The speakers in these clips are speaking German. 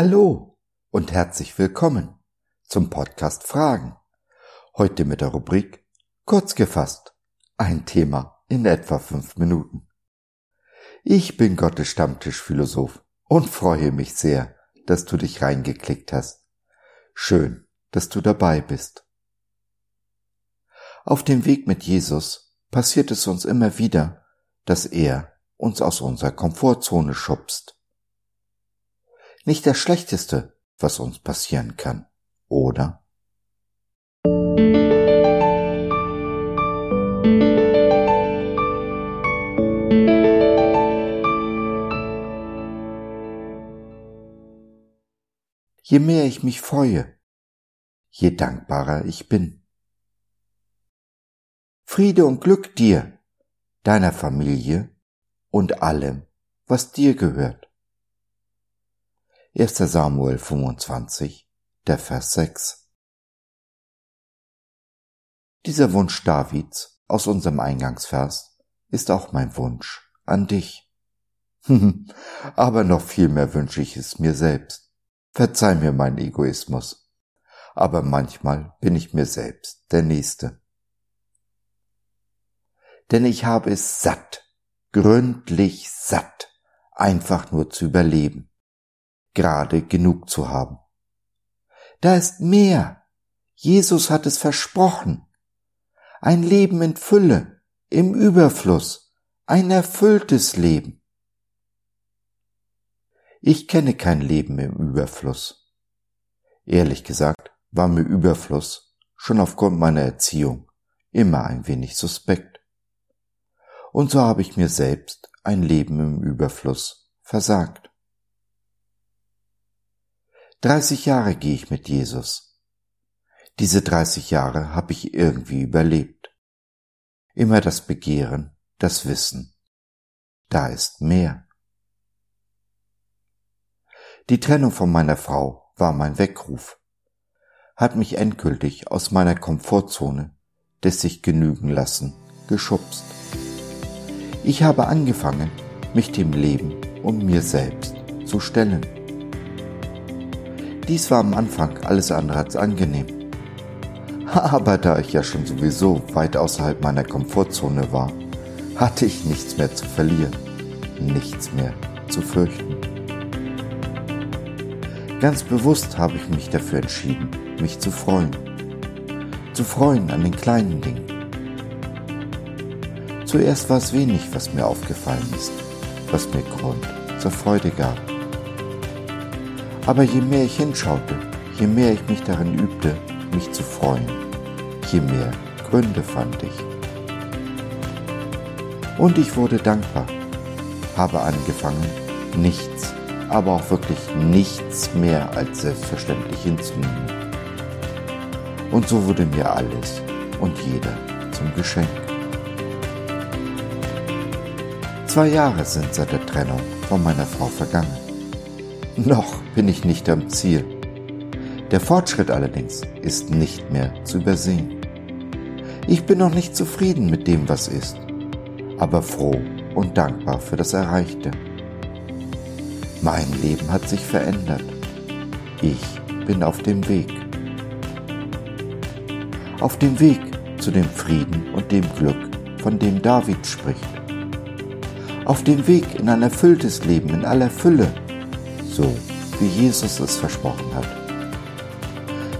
Hallo und herzlich willkommen zum Podcast Fragen. Heute mit der Rubrik Kurz gefasst. Ein Thema in etwa fünf Minuten. Ich bin Gottes Stammtischphilosoph und freue mich sehr, dass du dich reingeklickt hast. Schön, dass du dabei bist. Auf dem Weg mit Jesus passiert es uns immer wieder, dass er uns aus unserer Komfortzone schubst nicht das Schlechteste, was uns passieren kann, oder? Je mehr ich mich freue, je dankbarer ich bin. Friede und Glück dir, deiner Familie und allem, was dir gehört. 1. Samuel 25, der Vers 6. Dieser Wunsch Davids aus unserem Eingangsvers ist auch mein Wunsch an dich. Aber noch viel mehr wünsche ich es mir selbst. Verzeih mir meinen Egoismus. Aber manchmal bin ich mir selbst der Nächste. Denn ich habe es satt, gründlich satt, einfach nur zu überleben gerade genug zu haben. Da ist mehr. Jesus hat es versprochen. Ein Leben in Fülle, im Überfluss, ein erfülltes Leben. Ich kenne kein Leben im Überfluss. Ehrlich gesagt war mir Überfluss schon aufgrund meiner Erziehung immer ein wenig suspekt. Und so habe ich mir selbst ein Leben im Überfluss versagt. 30 Jahre gehe ich mit Jesus. Diese 30 Jahre habe ich irgendwie überlebt. Immer das Begehren, das Wissen. Da ist mehr. Die Trennung von meiner Frau war mein Weckruf, hat mich endgültig aus meiner Komfortzone des sich genügen lassen geschubst. Ich habe angefangen, mich dem Leben und mir selbst zu stellen. Dies war am Anfang alles andere als angenehm. Aber da ich ja schon sowieso weit außerhalb meiner Komfortzone war, hatte ich nichts mehr zu verlieren, nichts mehr zu fürchten. Ganz bewusst habe ich mich dafür entschieden, mich zu freuen. Zu freuen an den kleinen Dingen. Zuerst war es wenig, was mir aufgefallen ist, was mir Grund zur Freude gab. Aber je mehr ich hinschaute, je mehr ich mich darin übte, mich zu freuen, je mehr Gründe fand ich. Und ich wurde dankbar, habe angefangen, nichts, aber auch wirklich nichts mehr als selbstverständlich hinzunehmen. Und so wurde mir alles und jeder zum Geschenk. Zwei Jahre sind seit der Trennung von meiner Frau vergangen. Noch bin ich nicht am Ziel. Der Fortschritt allerdings ist nicht mehr zu übersehen. Ich bin noch nicht zufrieden mit dem, was ist, aber froh und dankbar für das Erreichte. Mein Leben hat sich verändert. Ich bin auf dem Weg. Auf dem Weg zu dem Frieden und dem Glück, von dem David spricht. Auf dem Weg in ein erfülltes Leben in aller Fülle so, wie Jesus es versprochen hat.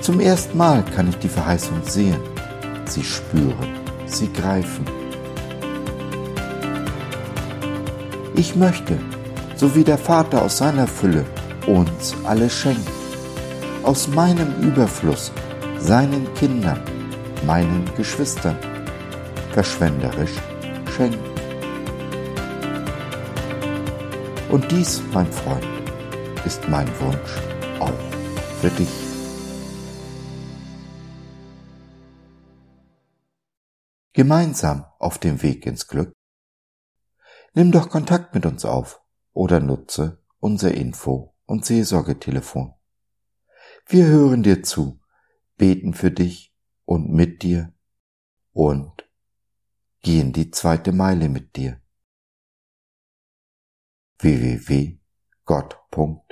Zum ersten Mal kann ich die Verheißung sehen, sie spüren, sie greifen. Ich möchte, so wie der Vater aus seiner Fülle uns alles schenkt, aus meinem Überfluss seinen Kindern, meinen Geschwistern, verschwenderisch schenken. Und dies, mein Freund, ist mein Wunsch auch für dich. Gemeinsam auf dem Weg ins Glück. Nimm doch Kontakt mit uns auf oder nutze unser Info- und Seelsorgetelefon. Wir hören dir zu, beten für dich und mit dir und gehen die zweite Meile mit dir. www.gott.de